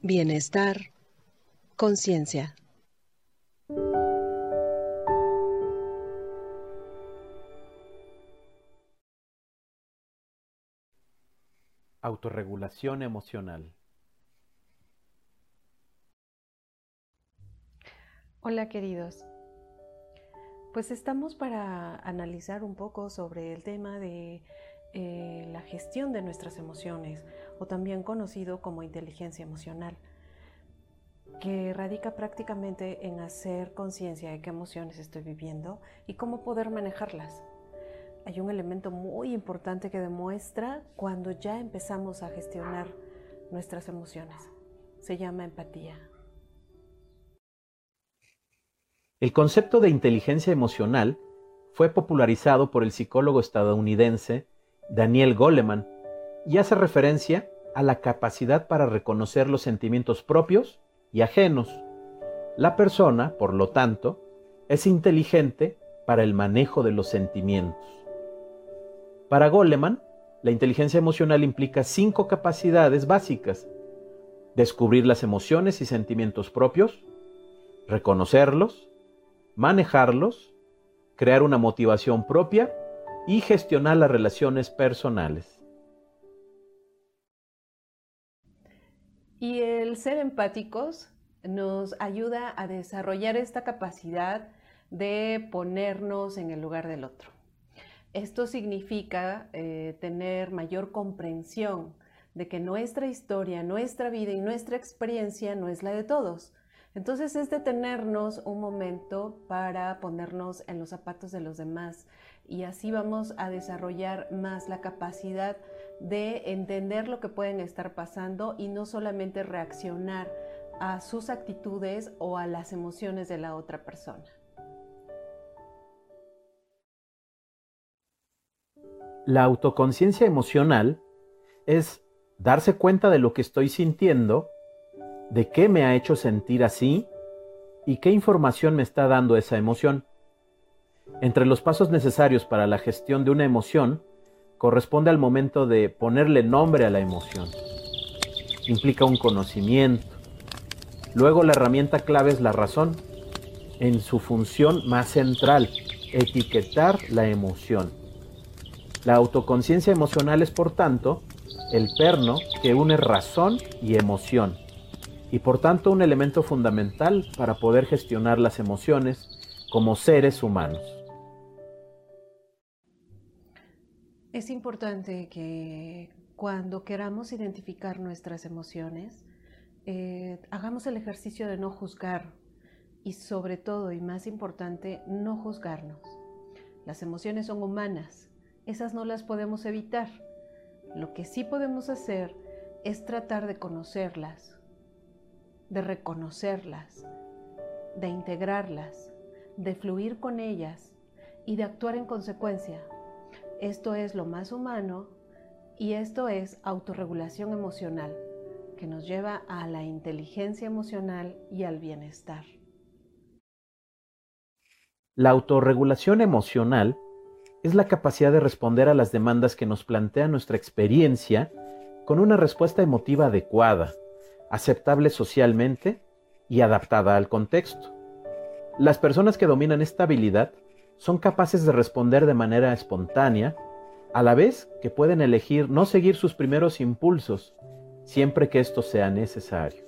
Bienestar, conciencia. Autorregulación emocional. Hola queridos. Pues estamos para analizar un poco sobre el tema de eh, la gestión de nuestras emociones, o también conocido como inteligencia emocional, que radica prácticamente en hacer conciencia de qué emociones estoy viviendo y cómo poder manejarlas. Hay un elemento muy importante que demuestra cuando ya empezamos a gestionar nuestras emociones. Se llama empatía. El concepto de inteligencia emocional fue popularizado por el psicólogo estadounidense Daniel Goleman, y hace referencia a la capacidad para reconocer los sentimientos propios y ajenos. La persona, por lo tanto, es inteligente para el manejo de los sentimientos. Para Goleman, la inteligencia emocional implica cinco capacidades básicas. Descubrir las emociones y sentimientos propios, reconocerlos, manejarlos, crear una motivación propia y gestionar las relaciones personales. Y el ser empáticos nos ayuda a desarrollar esta capacidad de ponernos en el lugar del otro. Esto significa eh, tener mayor comprensión de que nuestra historia, nuestra vida y nuestra experiencia no es la de todos. Entonces es detenernos un momento para ponernos en los zapatos de los demás, y así vamos a desarrollar más la capacidad de entender lo que pueden estar pasando y no solamente reaccionar a sus actitudes o a las emociones de la otra persona. La autoconciencia emocional es darse cuenta de lo que estoy sintiendo, de qué me ha hecho sentir así y qué información me está dando esa emoción. Entre los pasos necesarios para la gestión de una emoción, corresponde al momento de ponerle nombre a la emoción. Implica un conocimiento. Luego la herramienta clave es la razón, en su función más central, etiquetar la emoción. La autoconciencia emocional es, por tanto, el perno que une razón y emoción, y por tanto un elemento fundamental para poder gestionar las emociones como seres humanos. Es importante que cuando queramos identificar nuestras emociones, eh, hagamos el ejercicio de no juzgar y sobre todo y más importante, no juzgarnos. Las emociones son humanas, esas no las podemos evitar. Lo que sí podemos hacer es tratar de conocerlas, de reconocerlas, de integrarlas, de fluir con ellas y de actuar en consecuencia esto es lo más humano y esto es autorregulación emocional, que nos lleva a la inteligencia emocional y al bienestar. La autorregulación emocional es la capacidad de responder a las demandas que nos plantea nuestra experiencia con una respuesta emotiva adecuada, aceptable socialmente y adaptada al contexto. Las personas que dominan esta habilidad son capaces de responder de manera espontánea, a la vez que pueden elegir no seguir sus primeros impulsos, siempre que esto sea necesario.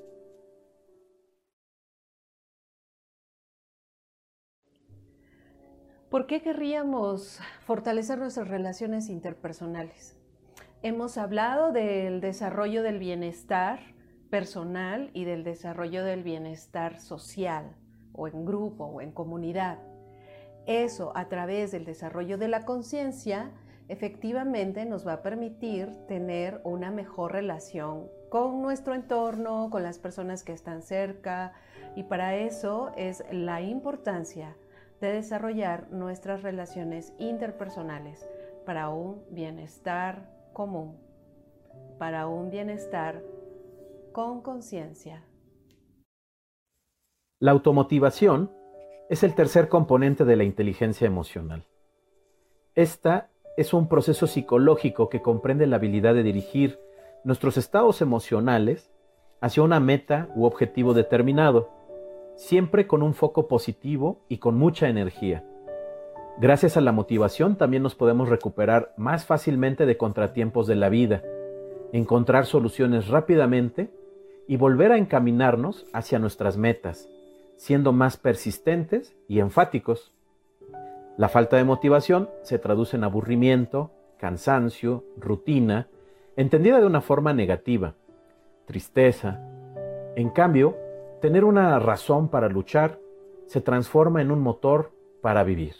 ¿Por qué querríamos fortalecer nuestras relaciones interpersonales? Hemos hablado del desarrollo del bienestar personal y del desarrollo del bienestar social, o en grupo, o en comunidad. Eso a través del desarrollo de la conciencia efectivamente nos va a permitir tener una mejor relación con nuestro entorno, con las personas que están cerca y para eso es la importancia de desarrollar nuestras relaciones interpersonales para un bienestar común, para un bienestar con conciencia. La automotivación es el tercer componente de la inteligencia emocional. Esta es un proceso psicológico que comprende la habilidad de dirigir nuestros estados emocionales hacia una meta u objetivo determinado, siempre con un foco positivo y con mucha energía. Gracias a la motivación también nos podemos recuperar más fácilmente de contratiempos de la vida, encontrar soluciones rápidamente y volver a encaminarnos hacia nuestras metas, siendo más persistentes y enfáticos. La falta de motivación se traduce en aburrimiento, cansancio, rutina, entendida de una forma negativa, tristeza. En cambio, tener una razón para luchar se transforma en un motor para vivir.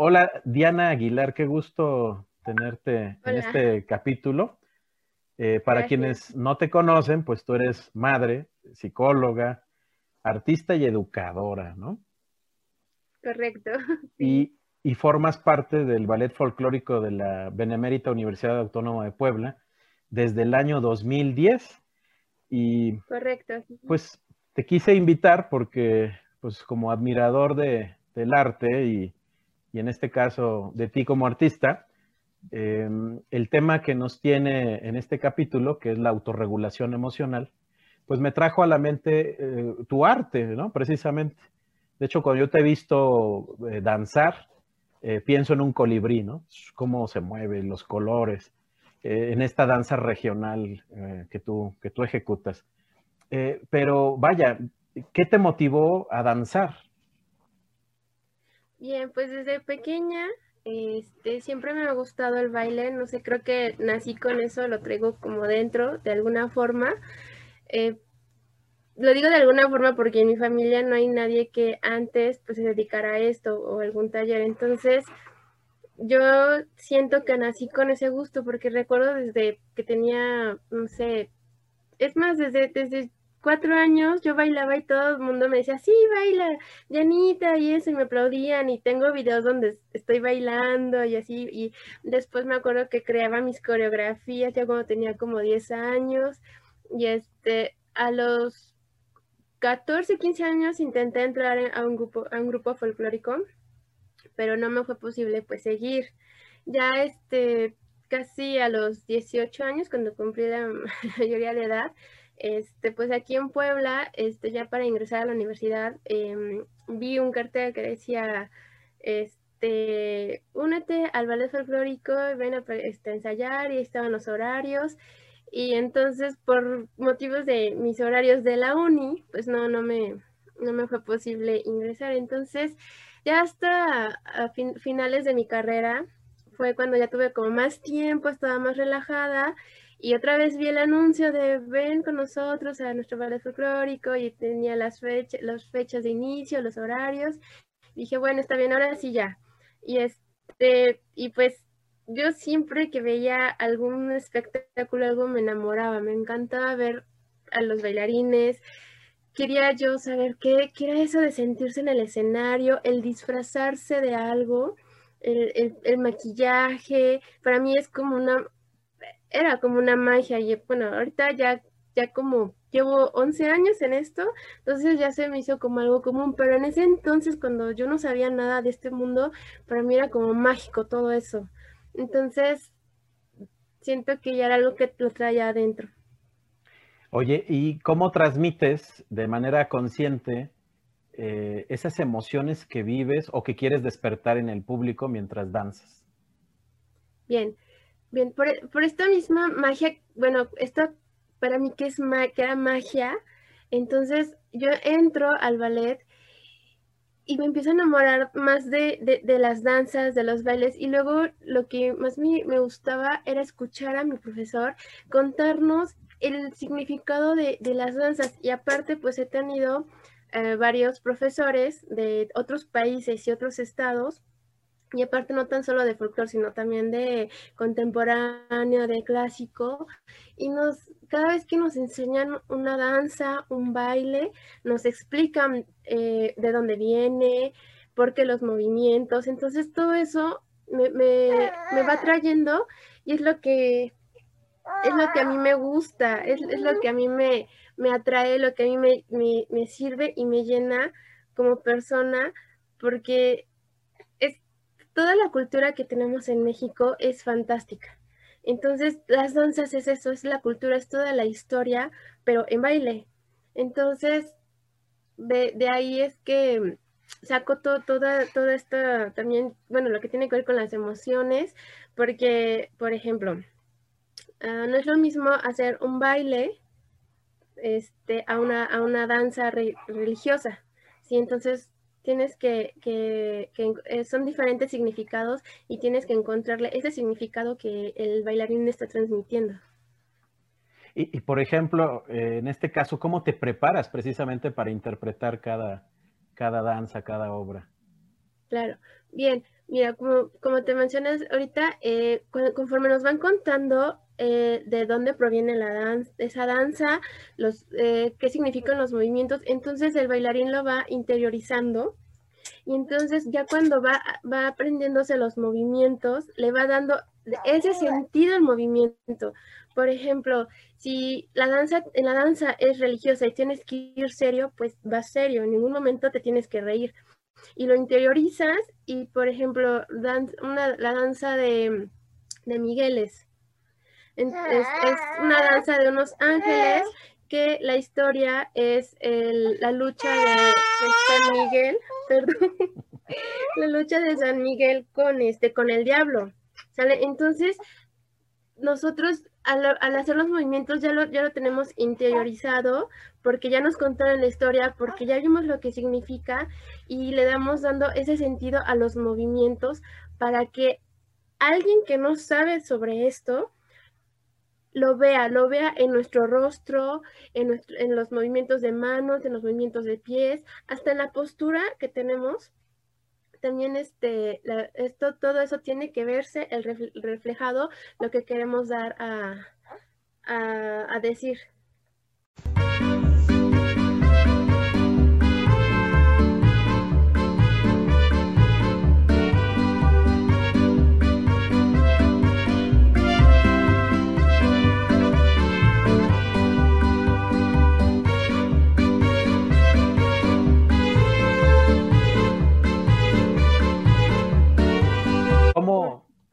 Hola, Diana Aguilar, qué gusto tenerte en este capítulo. Eh, para quienes no te conocen, pues tú eres madre, psicóloga, artista y educadora, ¿no? Correcto. Y, y, formas parte del Ballet Folclórico de la Benemérita Universidad Autónoma de Puebla desde el año 2010. Y Correcto. Pues te quise invitar porque, pues como admirador de, del arte y y en este caso de ti como artista, em, el tema que nos tiene en este capítulo, que es la autorregulación emocional, pues me trajo a la mente eh, tu arte, ¿no? Precisamente. De hecho, cuando yo te he visto eh, danzar, eh, pienso en un colibrí, ¿no? Cómo se mueve, los colores, en esta danza regional que, tú, que tú ejecutas. pero vaya, ¿qué te motivó a danzar? Bien, pues desde pequeña este, siempre me ha gustado el baile, no sé, creo que nací con eso, lo traigo como dentro de alguna forma. Eh, lo digo de alguna forma porque en mi familia no hay nadie que antes pues se dedicara a esto o algún taller, entonces yo siento que nací con ese gusto porque recuerdo desde que tenía, no sé, es más, desde, desde cuatro años yo bailaba y todo el mundo me decía, sí, baila, Janita, y eso, y me aplaudían, y tengo videos donde estoy bailando y así, y después me acuerdo que creaba mis coreografías ya cuando tenía como 10 años, y este, a los 14, 15 años intenté entrar a un grupo, a un grupo folclórico, pero no me fue posible pues seguir. Ya este, casi a los 18 años, cuando cumplí la mayoría de edad, este, pues aquí en Puebla, este, ya para ingresar a la universidad, em, vi un cartel que decía, este, únete al ballet folclórico, ven a este, ensayar y estaban los horarios. Y entonces, por motivos de mis horarios de la uni, pues no, no me, no me fue posible ingresar. Entonces, ya hasta finales de mi carrera, fue cuando ya tuve como más tiempo, estaba más relajada y otra vez vi el anuncio de ven con nosotros a nuestro ballet folclórico y tenía las, fechas las fechas de inicio, los horarios. Dije, bueno, está bien, ahora sí ya. Y este, y pues yo siempre que veía algún espectáculo, algo me enamoraba, me encantaba ver a los bailarines, quería yo saber qué, qué era eso de sentirse en el escenario, el disfrazarse de algo, el, el, maquillaje, para mí es como una, era como una magia y bueno, ahorita ya, ya como llevo 11 años en esto, entonces ya se me hizo como algo común, pero en ese entonces cuando yo no sabía nada de este mundo, para mí era como mágico todo eso. Entonces, siento que ya era algo que lo traía adentro. Oye, ¿y cómo transmites de manera consciente eh, esas emociones que vives o que quieres despertar en el público mientras danzas? Bien, bien, por, por esta misma magia, bueno, esto para mí que es que era magia, entonces yo entro al ballet y me empiezo a enamorar más de, las danzas, de los bailes, y luego lo que más me, gustaba era escuchar a mi profesor contarnos el significado de, las danzas, y aparte pues he tenido eh, varios profesores de otros países y otros estados, y aparte no tan solo de folclore, sino también de contemporáneo, de clásico, y nos cada vez que nos enseñan una danza, un baile, nos explican eh, de dónde viene, por qué los movimientos. Entonces todo eso me, va trayendo y es lo que es lo que a mí me gusta, es, lo que a mí me, me, atrae, lo que a mí me, me, sirve y me llena como persona, porque es toda la cultura que tenemos en México es fantástica. Entonces, las danzas es eso, es la cultura, es toda la historia, pero en baile. Entonces, de, ahí es que saco todo, toda, toda esta, también, bueno, lo que tiene que ver con las emociones, porque, por ejemplo, ah, no es lo mismo hacer un baile este, a, una, a una danza religiosa, ¿sí? Entonces, tienes que, que, eh, son diferentes significados y tienes que encontrarle ese significado que el bailarín está transmitiendo. Y, por ejemplo, eh, en este caso, ¿cómo te preparas precisamente para interpretar cada, cada danza, cada obra? Claro, bien, mira, como, como te mencionas ahorita, eh, conforme nos van contando eh, de dónde proviene la danza, esa danza, los, eh, qué significan los movimientos. Entonces el bailarín lo va interiorizando y entonces ya cuando va, va aprendiéndose los movimientos, le va dando ese sentido al movimiento. Por ejemplo, si la danza, en la danza es religiosa y tienes que ir serio, pues va serio, en ningún momento te tienes que reír. Y lo interiorizas y, por ejemplo, una, la danza de, de Migueles, es, una danza de unos ángeles que la historia es la lucha de, San Miguel, perdón, la lucha de San Miguel con este, con el diablo. ¿sale? Entonces, nosotros al, hacer los movimientos ya lo, ya lo tenemos interiorizado porque ya nos contaron la historia, porque ya vimos lo que significa y le damos dando ese sentido a los movimientos para que alguien que no sabe sobre esto lo vea, lo vea en nuestro rostro, en, los movimientos de manos, en los movimientos de pies, hasta en la postura que tenemos. También este, esto, todo eso tiene que verse el reflejado, lo que queremos dar a, a decir.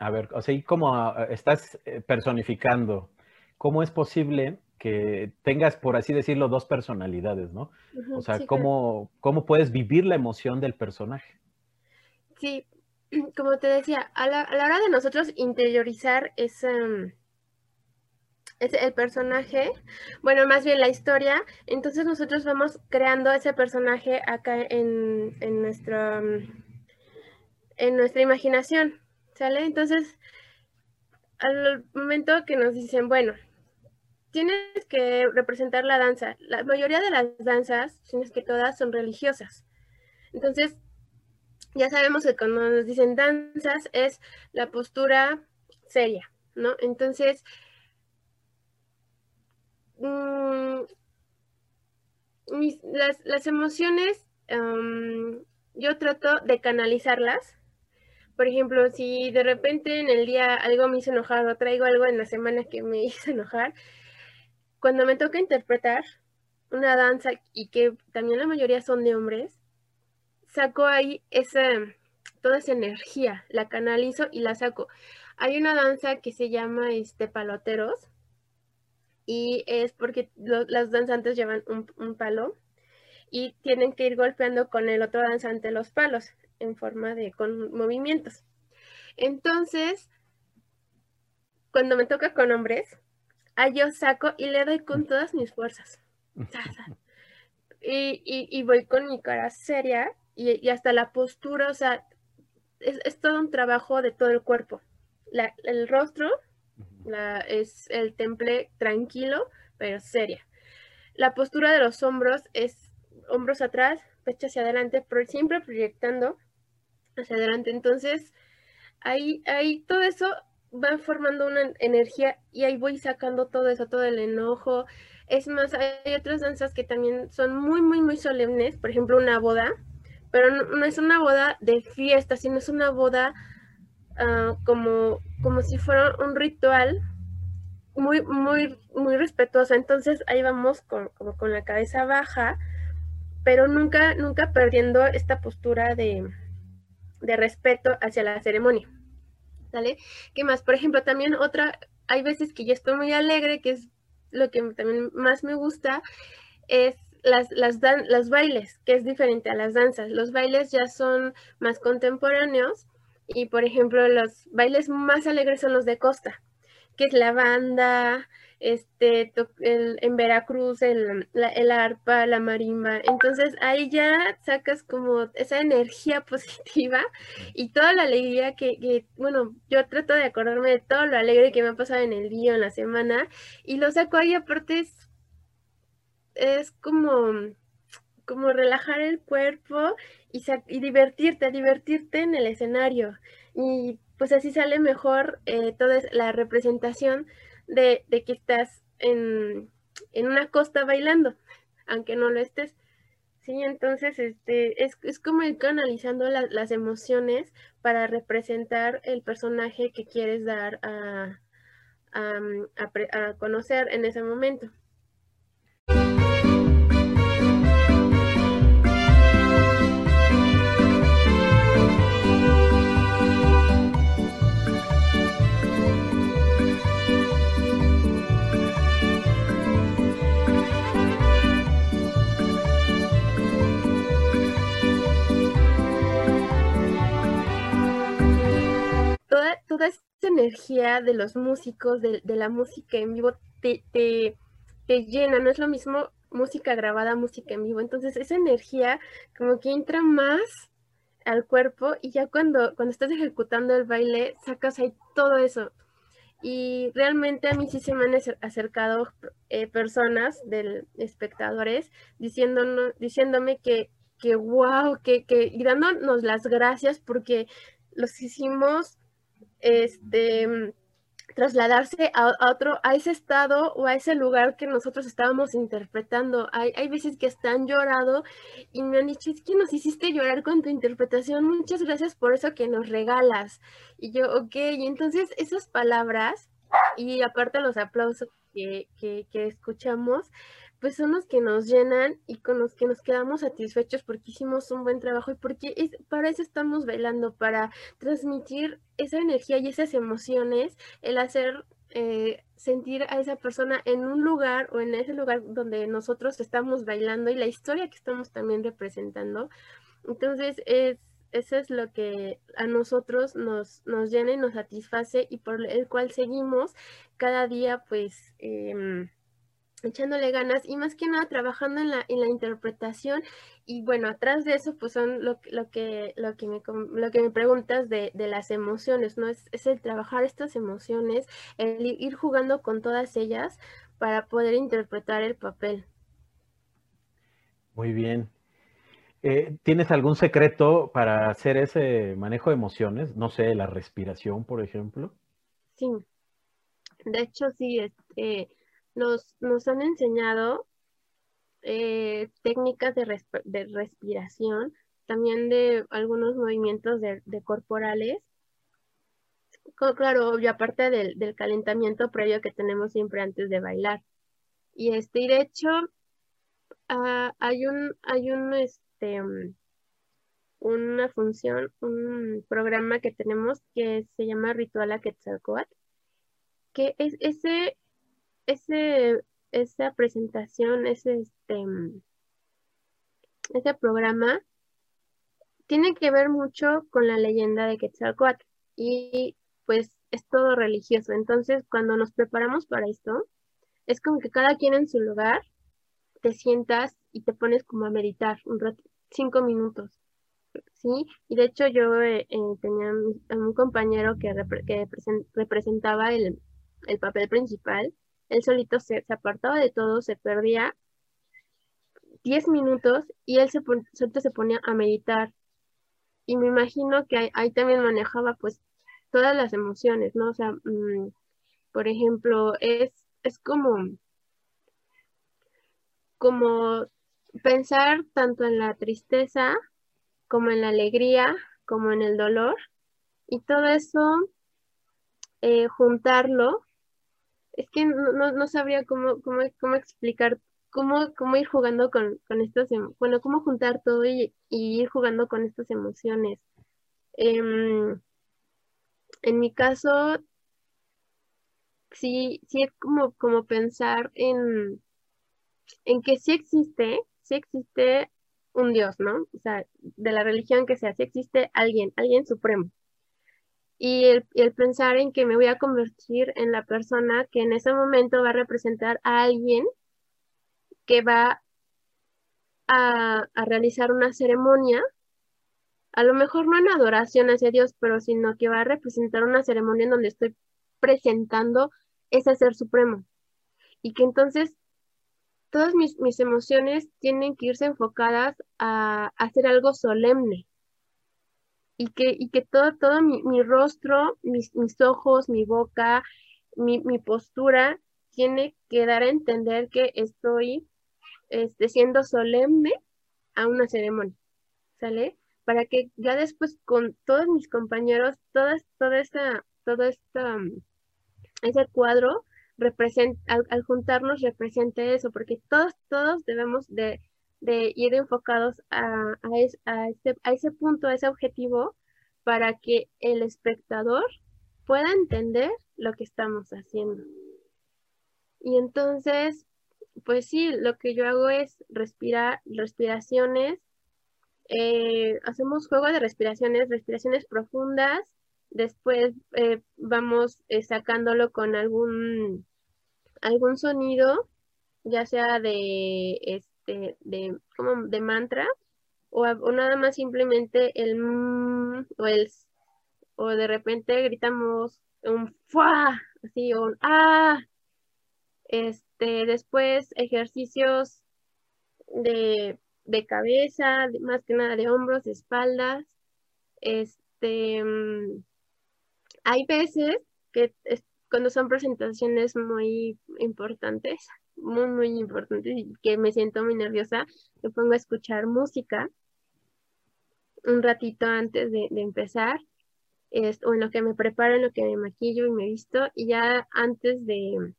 A ver, o sea, y cómo ah, estás eh, personificando, ¿cómo es posible que tengas, por así decirlo, dos personalidades, ¿no? o sea, ¿cómo, ¿cómo puedes vivir la emoción del personaje? Sí, como te decía, a la, hora de nosotros interiorizar ese, ese, el personaje, bueno, más bien la historia, entonces nosotros vamos creando ese personaje acá en, en, nuestra, en nuestra imaginación. ¿Sale? Entonces, al momento que nos dicen, bueno, tienes que representar la danza. La mayoría de las danzas, si no es que todas, son religiosas. Entonces, ya sabemos que cuando nos dicen danzas es la postura seria, ¿no? Entonces, mm, las, emociones, yo trato de canalizarlas. Por ejemplo, si de repente en el día algo me hizo enojar o traigo algo en la semana que me hizo enojar, cuando me toca interpretar una danza y que también la mayoría son de hombres, saco ahí esa, toda esa energía, la canalizo y la saco. Hay una danza que se llama este, paloteros y es porque las danzantes llevan un, palo y tienen que ir golpeando con el otro danzante los palos en forma de con movimientos. Entonces, cuando me toca con hombres, a yo saco y le doy con todas mis fuerzas. Y, voy con mi cara seria y, hasta la postura, o sea, es, todo un trabajo de todo el cuerpo. el rostro es el temple tranquilo, pero seria. La postura de los hombros es hombros atrás, pecho hacia adelante, pero siempre proyectando hacia adelante. Entonces, ahí, ahí todo eso va formando una energía y ahí voy sacando todo eso, todo el enojo. Es más, hay otras danzas que también son muy, muy, muy solemnes, por ejemplo, una boda, pero no, es una boda de fiesta, sino es una boda ah, como, como si fuera un ritual muy, muy, muy respetuosa. Entonces ahí vamos con, como con la cabeza baja, pero nunca, nunca perdiendo esta postura de, de respeto hacia la ceremonia. ¿Sale? ¿Qué más? Por ejemplo, también otra, hay veces que yo estoy muy alegre, que es lo que también más me gusta, es las, las los bailes, que es diferente a las danzas. Los bailes ya son más contemporáneos y, por ejemplo, los bailes más alegres son los de costa, que es la banda, este, en Veracruz el, el, arpa, la marimba. Entonces ahí ya sacas como esa energía positiva y toda la alegría que, bueno, yo trato de acordarme de todo lo alegre que me ha pasado en el día, en la semana, y lo saco ahí aparte es, es como como relajar el cuerpo y, y divertirte, divertirte en el escenario. Y pues así sale mejor eh, toda la representación de, que estás en, una costa bailando, aunque no lo estés. Sí, entonces este, es, es como ir canalizando las emociones para representar el personaje que quieres dar a, a conocer en ese momento. Toda esa energía de los músicos, de, la música en vivo, te, te, llena, no es lo mismo música grabada, música en vivo. Entonces esa energía como que entra más al cuerpo y ya cuando, cuando estás ejecutando el baile sacas ahí todo eso. Y realmente a mí sí se me han acercado eh, personas, del, espectadores, diciéndonos, diciéndome que, que wow, que, que, y dándonos las gracias porque los hicimos este, trasladarse a, otro, a ese estado o a ese lugar que nosotros estábamos interpretando. Hay, veces que están llorado y me han dicho, es que nos hiciste llorar con tu interpretación, muchas gracias por eso que nos regalas. Y yo, ok, y entonces esas palabras y aparte los aplausos que, que escuchamos, pues son los que nos llenan y con los que nos quedamos satisfechos porque hicimos un buen trabajo y porque es, para eso estamos bailando, para transmitir esa energía y esas emociones, el hacer eh, sentir a esa persona en un lugar o en ese lugar donde nosotros estamos bailando y la historia que estamos también representando. Entonces, es, eso es lo que a nosotros nos, nos llena y nos satisface y por el cual seguimos cada día, pues, eh, echándole ganas y más que nada trabajando en la, en la interpretación y bueno, atrás de eso pues son lo, lo, que, lo, que, me, lo que me preguntas de, de las emociones, ¿no? Es, es, el trabajar estas emociones, el ir jugando con todas ellas para poder interpretar el papel. Muy bien. Eh, ¿Tienes algún secreto para hacer ese manejo de emociones? No sé, la respiración, por ejemplo. Sí. De hecho, sí, este, nos, nos han enseñado eh, técnicas de, respiración, también de algunos movimientos de, corporales. Claro, y aparte del, del, calentamiento previo que tenemos siempre antes de bailar. Y este, y de hecho, ah, hay un, hay un, este, una función, un programa que tenemos que se llama Ritual a Quetzalcoatl, que es ese, ese esa presentación, ese, este, ese programa, tiene que ver mucho con la leyenda de Quetzalcoatl y pues es todo religioso. Entonces, cuando nos preparamos para esto, es como que cada quien en su lugar te sientas y te pones como a meditar un rato, cinco minutos. ¿Sí? Y de hecho yo eh, eh, tenía un compañero que, representaba el, el papel principal él solito se, apartaba de todo, se perdía 10 minutos y él se, solito se ponía a meditar. Y me imagino que ahí, también manejaba pues todas las emociones, ¿no? O sea, mm, por ejemplo, es, es como, como pensar tanto en la tristeza como en la alegría, como en el dolor, y todo eso, eh, juntarlo es que no, sabría cómo, cómo, cómo explicar, cómo, cómo ir jugando con, con estas, bueno, cómo juntar todo y, ir jugando con estas emociones. Em, en mi caso, sí, sí es como, como pensar en, en que sí existe, sí existe un Dios, ¿no? O sea, de la religión que sea, sí existe alguien, alguien supremo y el, pensar en que me voy a convertir en la persona que en ese momento va a representar a alguien que va a, realizar una ceremonia, a lo mejor no en adoración hacia Dios, pero sino que va a representar una ceremonia en donde estoy presentando ese ser supremo. Y que entonces todas mis, mis emociones tienen que irse enfocadas a hacer algo solemne y que, y que todo, todo mi, rostro, mis, ojos, mi boca, mi, postura tiene que dar a entender que estoy este, siendo solemne a una ceremonia, ¿sale? Para que ya después con todos mis compañeros, todas, toda esta, todo esta, ese cuadro, al, al, juntarnos represente eso, porque todos, todos debemos de de ir enfocados a, a, a ese punto, a ese objetivo, para que el espectador pueda entender lo que estamos haciendo. Y entonces, pues sí, lo que yo hago es respirar, respiraciones, eh, hacemos juego de respiraciones, respiraciones profundas, después eh, vamos eh, sacándolo con algún, algún sonido, ya sea de, este, de, como de mantra o, nada más simplemente el mm, o el o de repente gritamos un fuá, así o un ah. Este, después ejercicios de, de cabeza, más que nada de hombros, de espaldas. Este, mm, hay veces que cuando son presentaciones muy importantes, muy, muy importantes y que me siento muy nerviosa, me pongo a escuchar música un ratito antes de, empezar, es, o en lo que me preparo, en lo que me maquillo y me visto, y ya antes de,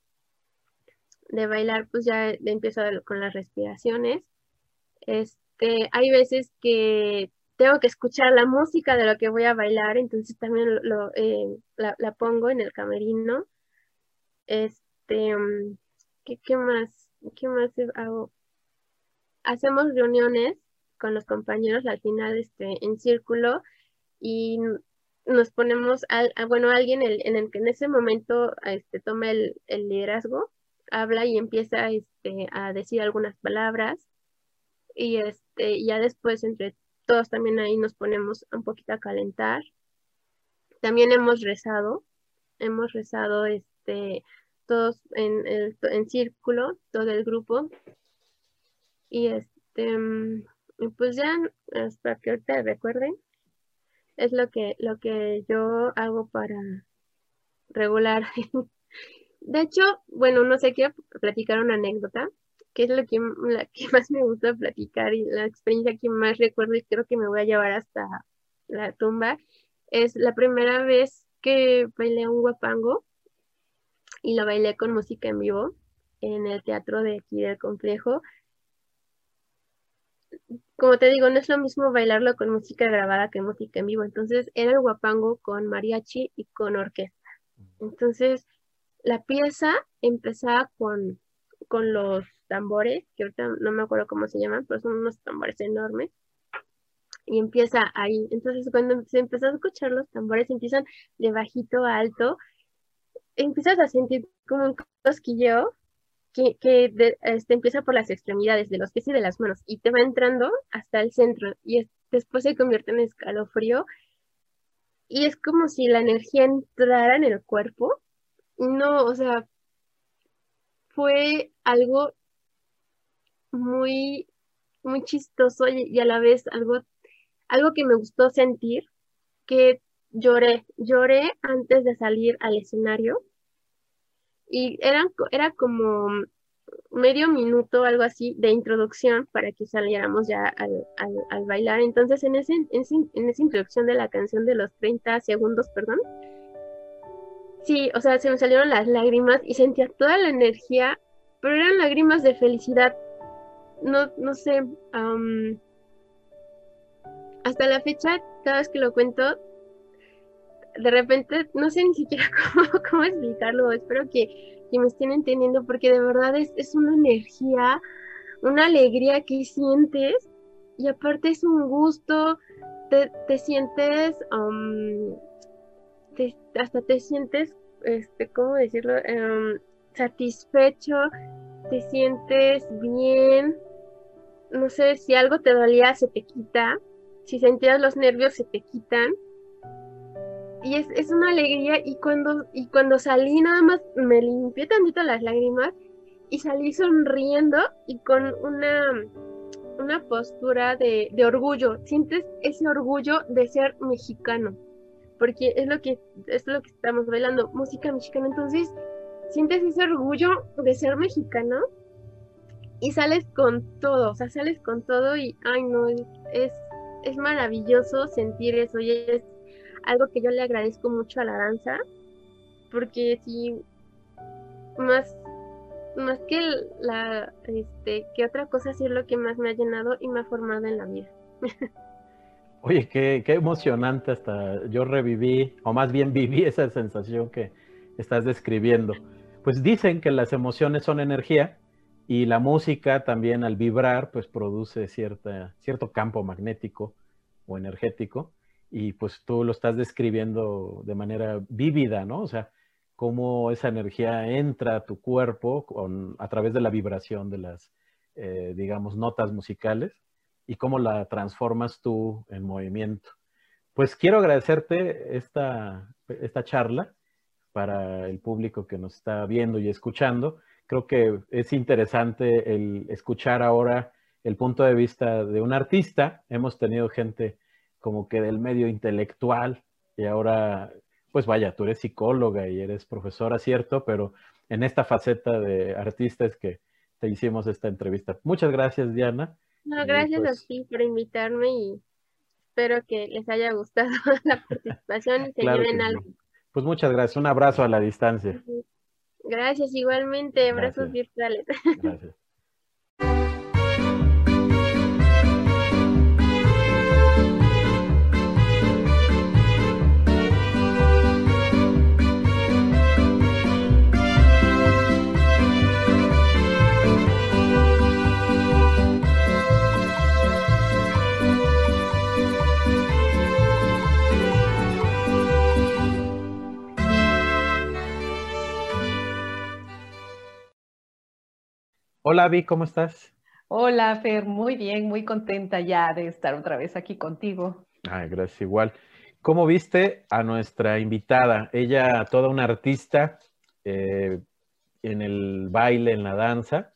de bailar, pues ya empiezo con las respiraciones. Este, hay veces que tengo que escuchar la música de lo que voy a bailar, entonces también lo, eh, la, pongo en el camerino. Este, mm, ¿qué, más? ¿Qué más hago? Hacemos reuniones con los compañeros al final este, en círculo y nos ponemos, a, bueno, alguien en el que en ese momento este, toma el, liderazgo, habla y empieza este, a decir algunas palabras y este, ya después entre todos también ahí nos ponemos un poquito a calentar. También hemos rezado, hemos rezado este, todos en, el, en círculo, todo el grupo. Y este, Y pues ya, hasta que ahorita recuerden, es lo que, lo que yo hago para regular. De hecho, bueno, no sé, quiero platicar una anécdota, que es lo que, la que más me gusta platicar y la experiencia que más recuerdo y creo que me voy a llevar hasta la tumba. Es la primera vez que bailé un guapango y lo bailé con música en vivo en el teatro de aquí del complejo como te digo, no es lo mismo bailarlo con música grabada que música en vivo. Entonces era el guapango con mariachi y con orquesta. Entonces la pieza empezaba con, con los tambores, que ahorita no me acuerdo cómo se llaman, pero son unos tambores enormes. Y empieza ahí. Entonces cuando se empezó a escuchar los tambores, empiezan de bajito a alto, empiezas a sentir como un cosquilleo que, este, empieza por las extremidades de los pies y de las manos y te va entrando hasta el centro y después se convierte en escalofrío y es como si la energía entrara en el cuerpo. No, o sea, fue algo muy, muy chistoso y, a la vez algo, algo que me gustó sentir, que lloré, lloré antes de salir al escenario y eran, era como medio minuto, algo así, de introducción para que saliéramos ya al, al, bailar. Entonces, en, ese, en, esa introducción de la canción de los 30 segundos, perdón, sí, o sea, se me salieron las lágrimas y sentía toda la energía, pero eran lágrimas de felicidad. No, no sé, hasta la fecha, cada vez que lo cuento, de repente, no sé ni siquiera cómo, cómo explicarlo, espero que, me estén entendiendo, porque de verdad es, es una energía, una alegría que sientes y aparte es un gusto, te, te sientes, um, hasta te sientes, este, ¿cómo decirlo? Um, satisfecho, te sientes bien, no sé, si algo te dolía se te quita, si sentías los nervios se te quitan y es, es, una alegría y cuando, y cuando salí nada más me limpié tantito las lágrimas y salí sonriendo y con una, una postura de, de, orgullo. Sientes ese orgullo de ser mexicano, porque es lo que, es lo que estamos bailando, música mexicana. Entonces, sientes ese orgullo de ser mexicano y sales con todo, o sea, sales con todo y, ay no, es, es maravilloso sentir eso y es algo que yo le agradezco mucho a la danza, porque sí, más, más que la, este, que otra cosa, sí es lo que más me ha llenado y me ha formado en la vida. Oye, qué, qué emocionante hasta yo reviví, o más bien viví esa sensación que estás describiendo. Pues dicen que las emociones son energía y la música también al vibrar pues produce cierta, cierto campo magnético o energético y pues tú lo estás describiendo de manera vívida, ¿no? O sea, cómo esa energía entra a tu cuerpo a través de la vibración de las, eh, digamos, notas musicales y cómo la transformas tú en movimiento. Pues quiero agradecerte esta, esta charla para el público que nos está viendo y escuchando. Creo que es interesante el escuchar ahora el punto de vista de un artista. Hemos tenido gente como que del medio intelectual y ahora, pues vaya, tú eres psicóloga y eres profesora, ¿cierto? Pero en esta faceta de artista es que te hicimos esta entrevista. Muchas gracias, Diana. No, gracias a pues ti por invitarme y espero que les haya gustado la participación y se lleven algo. Pues muchas gracias. Un abrazo a la distancia. Gracias, igualmente. Abrazos virtuales. Gracias. Hola, Vi, ¿cómo estás? Hola, Fer, muy bien, muy contenta ya de estar otra vez aquí contigo. Ay, gracias, igual. ¿Cómo viste a nuestra invitada? Ella, toda una artista eh, en el baile, en la danza,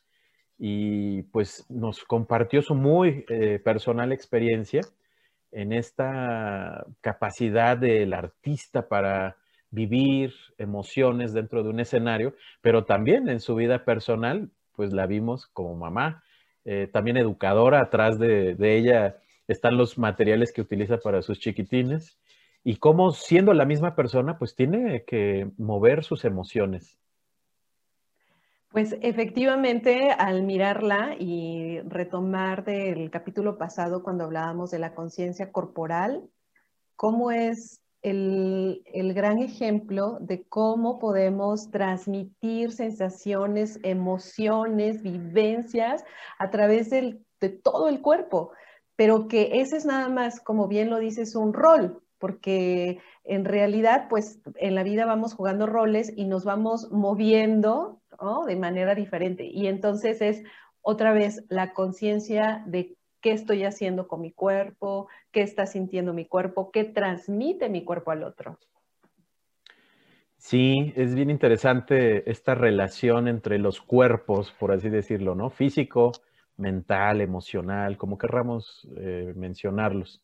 y pues nos compartió su muy eh, personal experiencia en esta capacidad del artista para vivir emociones dentro de un escenario, pero también en su vida personal, pues la vimos como mamá, eh, también educadora, atrás de, de, ella están los materiales que utiliza para sus chiquitines y cómo siendo la misma persona, pues tiene que mover sus emociones. Pues efectivamente, al mirarla y retomar del capítulo pasado cuando hablábamos de la conciencia corporal, cómo es el, gran ejemplo de cómo podemos transmitir sensaciones, emociones, vivencias a través de todo el cuerpo, pero que ese es nada más, como bien lo dices, un rol, porque en realidad, pues en la vida vamos jugando roles y nos vamos moviendo de manera diferente. Y entonces es otra vez la conciencia de qué estoy haciendo con mi cuerpo, qué está sintiendo mi cuerpo, qué transmite mi cuerpo al otro. Sí, es bien interesante esta relación entre los cuerpos, por así decirlo, ¿no? Físico, mental, emocional, como querramos eh, mencionarlos.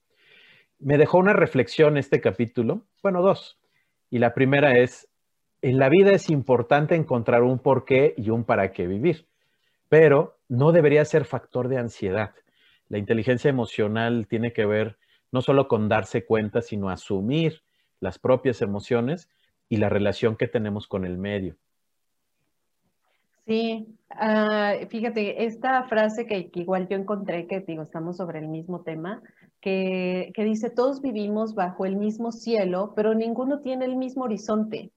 Me dejó una reflexión este capítulo, bueno, dos. Y la primera es, en la vida es importante encontrar un por qué y un para qué vivir, pero no debería ser factor de ansiedad. La inteligencia emocional tiene que ver no solo con darse cuenta, sino asumir las propias emociones y la relación que tenemos con el medio. Sí, ah, fíjate, esta frase que, igual yo encontré, que digo, estamos sobre el mismo tema, que, que dice, todos vivimos bajo el mismo cielo, pero ninguno tiene el mismo horizonte.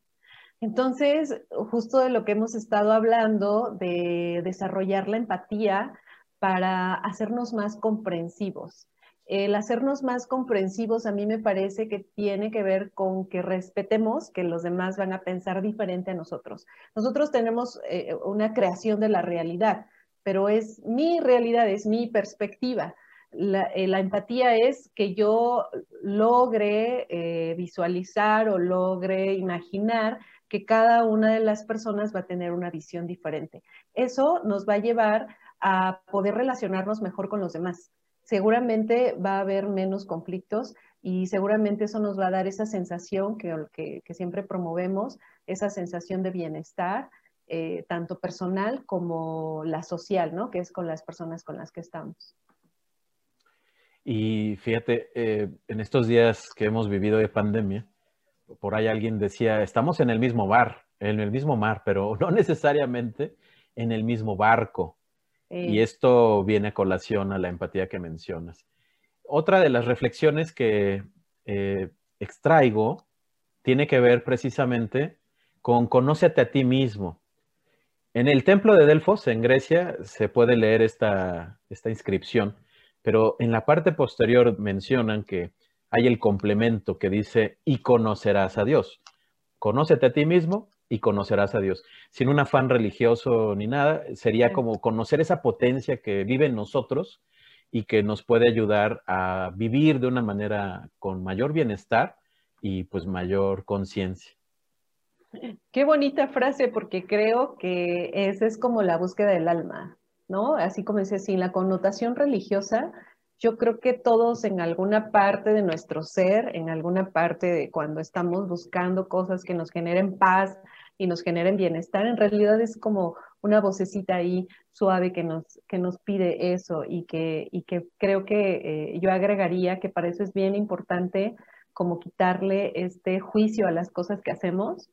Entonces, justo de lo que hemos estado hablando, de desarrollar la empatía para hacernos más comprensivos. El hacernos más comprensivos a mí me parece que tiene que ver con que respetemos que los demás van a pensar diferente a nosotros. Nosotros tenemos eh, una creación de la realidad, pero es mi realidad, es mi perspectiva. La, eh, empatía es que yo logre eh, visualizar o logre imaginar que cada una de las personas va a tener una visión diferente. Eso nos va a llevar a poder relacionarnos mejor con los demás. Seguramente va a haber menos conflictos y seguramente eso nos va a dar esa sensación que, siempre promovemos, esa sensación de bienestar, eh, tanto personal como la social, ¿no? Que es con las personas con las que estamos. Y fíjate, eh, en estos días que hemos vivido de pandemia, por ahí alguien decía, estamos en el mismo bar, en el mismo mar, pero no necesariamente en el mismo barco. Y esto viene a colación a la empatía que mencionas. Otra de las reflexiones que eh, extraigo tiene que ver precisamente con conócete a ti mismo. En el templo de Delfos, en Grecia, se puede leer esta, esta inscripción, pero en la parte posterior mencionan que hay el complemento que dice, y conocerás a Dios. Conócete a ti mismo y conocerás a Dios. Sin un afán religioso ni nada, sería como conocer esa potencia que vive en nosotros y que nos puede ayudar a vivir de una manera con mayor bienestar y pues mayor conciencia. Qué bonita frase, porque creo que esa es como la búsqueda del alma, ¿no? Así como dice, sin la connotación religiosa, yo creo que todos en alguna parte de nuestro ser, en alguna parte de cuando estamos buscando cosas que nos generen paz y nos generen bienestar, en realidad es como una vocecita ahí suave que nos, que nos pide eso y que, y que creo que eh, yo agregaría que para eso es bien importante como quitarle este juicio a las cosas que hacemos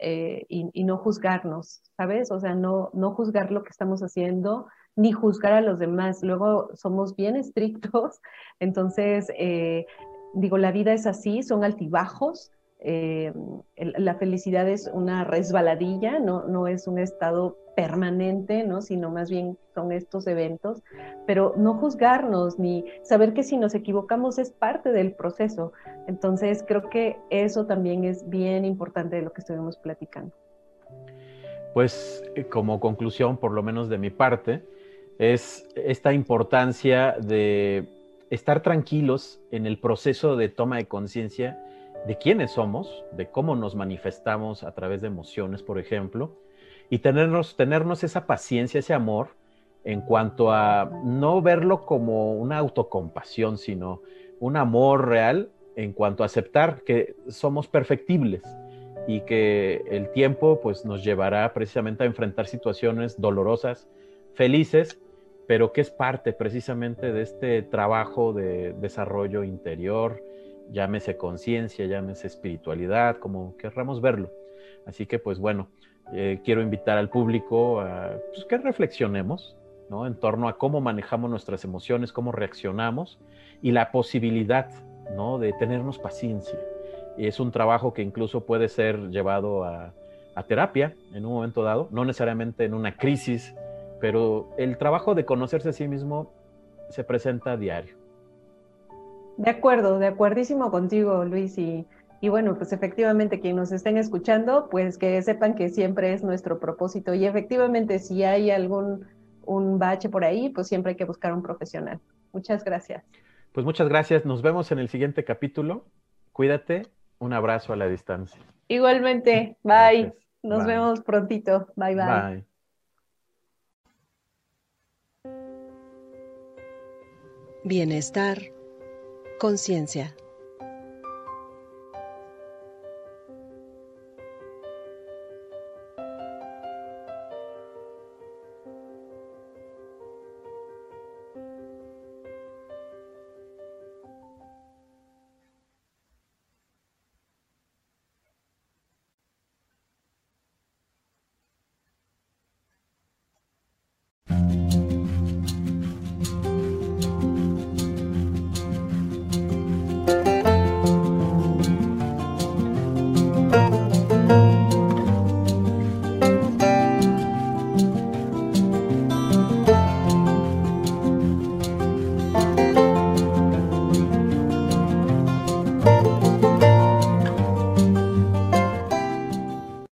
eh, y, y, no juzgarnos, ¿sabes? O sea, no, no juzgar lo que estamos haciendo, ni juzgar a los demás. Luego somos bien estrictos, entonces, eh, digo, la vida es así, son altibajos. Eh, la felicidad es una resbaladilla, no, no es un estado permanente, ¿no? sino más bien son estos eventos, pero no juzgarnos ni saber que si nos equivocamos es parte del proceso. Entonces creo que eso también es bien importante de lo que estuvimos platicando. Pues eh, como conclusión, por lo menos de mi parte, es esta importancia de estar tranquilos en el proceso de toma de conciencia de quiénes somos, de cómo nos manifestamos a través de emociones, por ejemplo, y tenernos, tenernos esa paciencia, ese amor en cuanto a no verlo como una autocompasión, sino un amor real en cuanto a aceptar que somos perfectibles y que el tiempo pues nos llevará precisamente a enfrentar situaciones dolorosas, felices, pero que es parte precisamente de este trabajo de desarrollo interior, llámese conciencia, llámese espiritualidad, como querramos verlo. Así que pues bueno, eh, quiero invitar al público a pues, que reflexionemos ¿no? en torno a cómo manejamos nuestras emociones, cómo reaccionamos y la posibilidad ¿no? de tenernos paciencia. Es un trabajo que incluso puede ser llevado a, a terapia en un momento dado, no necesariamente en una crisis, pero el trabajo de conocerse a sí mismo se presenta a diario. De acuerdo, de acuerdísimo contigo, Luis. Y, y bueno, pues efectivamente, quien nos estén escuchando, pues que sepan que siempre es nuestro propósito. Y efectivamente, si hay algún un bache por ahí, pues siempre hay que buscar un profesional. Muchas gracias. Pues muchas gracias. Nos vemos en el siguiente capítulo. Cuídate. Un abrazo a la distancia. Igualmente. Bye. Nos vemos prontito. Bye, bye. Bienestar, conciencia.